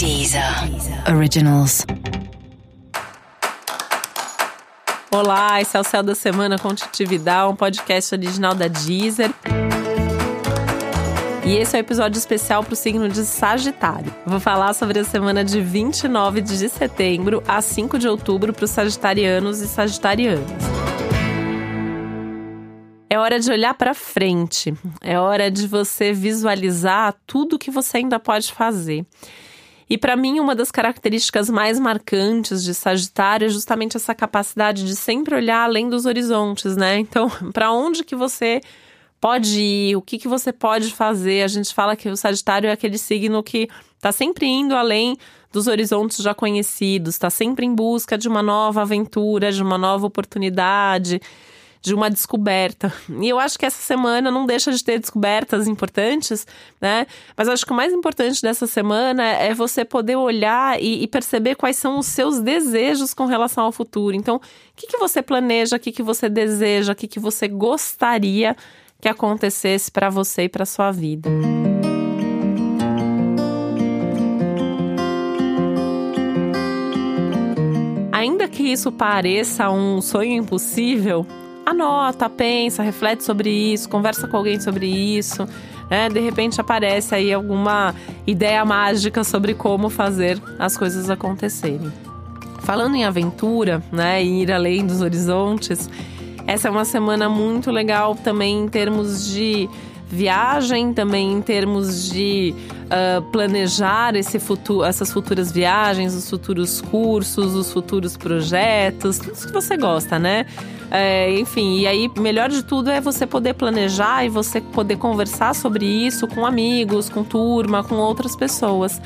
Deezer Originals. Olá, esse é o Céu da Semana com Titividade, um podcast original da Deezer. E esse é o um episódio especial para o signo de Sagitário. Vou falar sobre a semana de 29 de setembro a 5 de outubro para os sagitarianos e sagitarianas. É hora de olhar para frente, é hora de você visualizar tudo que você ainda pode fazer. E para mim, uma das características mais marcantes de Sagitário é justamente essa capacidade de sempre olhar além dos horizontes, né? Então, para onde que você pode ir? O que que você pode fazer? A gente fala que o Sagitário é aquele signo que está sempre indo além dos horizontes já conhecidos, está sempre em busca de uma nova aventura, de uma nova oportunidade de uma descoberta. E eu acho que essa semana não deixa de ter descobertas importantes, né? Mas acho que o mais importante dessa semana é você poder olhar e, e perceber quais são os seus desejos com relação ao futuro. Então, o que, que você planeja, o que, que você deseja, o que, que você gostaria que acontecesse para você e para sua vida. Ainda que isso pareça um sonho impossível, anota, pensa, reflete sobre isso, conversa com alguém sobre isso. Né? De repente aparece aí alguma ideia mágica sobre como fazer as coisas acontecerem. Falando em aventura, né, e ir além dos horizontes, essa é uma semana muito legal também em termos de viagem, também em termos de uh, planejar esse futuro, essas futuras viagens, os futuros cursos, os futuros projetos, tudo isso que você gosta, né? É, enfim, e aí, melhor de tudo é você poder planejar e você poder conversar sobre isso com amigos, com turma, com outras pessoas.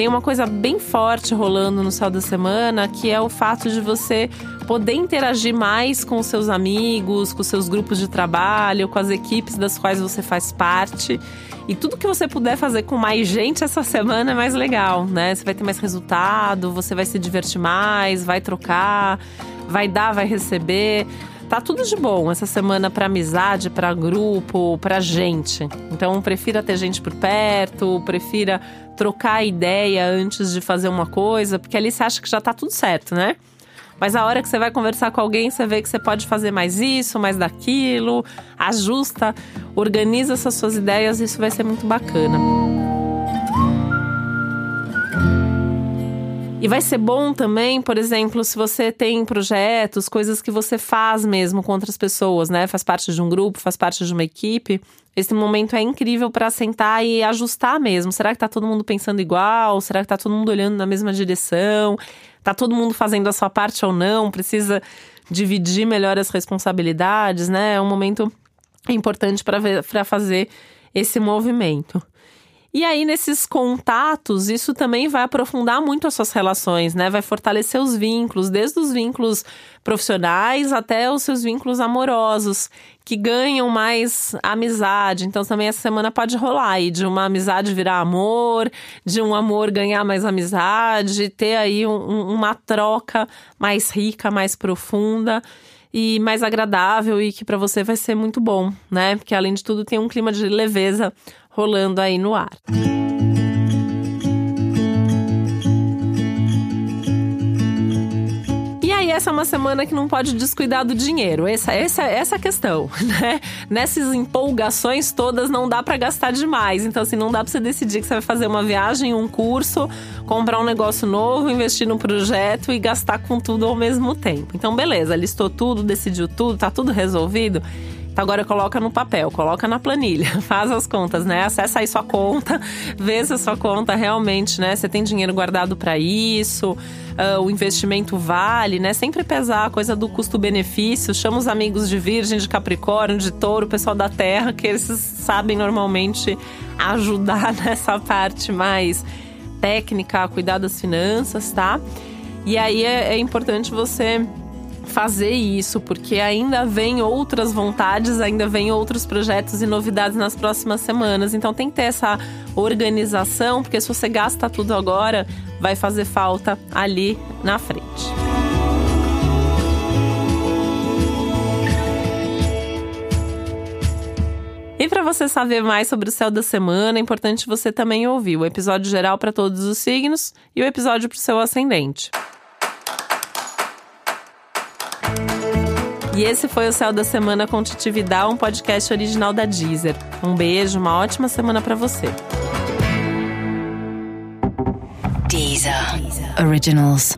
Tem uma coisa bem forte rolando no céu da semana, que é o fato de você poder interagir mais com seus amigos, com seus grupos de trabalho, com as equipes das quais você faz parte. E tudo que você puder fazer com mais gente essa semana é mais legal, né? Você vai ter mais resultado, você vai se divertir mais, vai trocar vai dar, vai receber. Tá tudo de bom essa semana para amizade, para grupo, para gente. Então, prefira ter gente por perto, prefira trocar ideia antes de fazer uma coisa, porque ali você acha que já tá tudo certo, né? Mas a hora que você vai conversar com alguém, você vê que você pode fazer mais isso, mais daquilo, ajusta, organiza essas suas ideias, isso vai ser muito bacana. E vai ser bom também, por exemplo, se você tem projetos, coisas que você faz mesmo com outras pessoas, né? Faz parte de um grupo, faz parte de uma equipe. Esse momento é incrível para sentar e ajustar mesmo. Será que tá todo mundo pensando igual? Será que tá todo mundo olhando na mesma direção? Tá todo mundo fazendo a sua parte ou não? Precisa dividir melhor as responsabilidades, né? É um momento importante para fazer esse movimento. E aí, nesses contatos, isso também vai aprofundar muito as suas relações, né? Vai fortalecer os vínculos, desde os vínculos profissionais até os seus vínculos amorosos, que ganham mais amizade. Então, também essa semana pode rolar aí de uma amizade virar amor, de um amor ganhar mais amizade, ter aí um, uma troca mais rica, mais profunda e mais agradável e que para você vai ser muito bom, né? Porque além de tudo tem um clima de leveza rolando aí no ar. Essa é uma semana que não pode descuidar do dinheiro. Essa, essa, essa é questão, né? Nessas empolgações todas não dá para gastar demais. Então, assim, não dá pra você decidir que você vai fazer uma viagem, um curso, comprar um negócio novo, investir num projeto e gastar com tudo ao mesmo tempo. Então, beleza, listou tudo, decidiu tudo, tá tudo resolvido. Então agora coloca no papel, coloca na planilha, faz as contas, né? Acessa aí sua conta, vê se a sua conta realmente, né? Você tem dinheiro guardado para isso, uh, o investimento vale, né? Sempre pesar a coisa do custo-benefício. Chama os amigos de Virgem, de Capricórnio, de Touro, o pessoal da Terra, que eles sabem normalmente ajudar nessa parte mais técnica, cuidar das finanças, tá? E aí é, é importante você fazer isso, porque ainda vem outras vontades, ainda vem outros projetos e novidades nas próximas semanas. Então tem que ter essa organização, porque se você gasta tudo agora, vai fazer falta ali na frente. E para você saber mais sobre o céu da semana, é importante você também ouvir o episódio geral para todos os signos e o episódio para o seu ascendente. E esse foi o Céu da Semana com Titividade, um podcast original da Deezer. Um beijo, uma ótima semana para você. Deezer. Originals.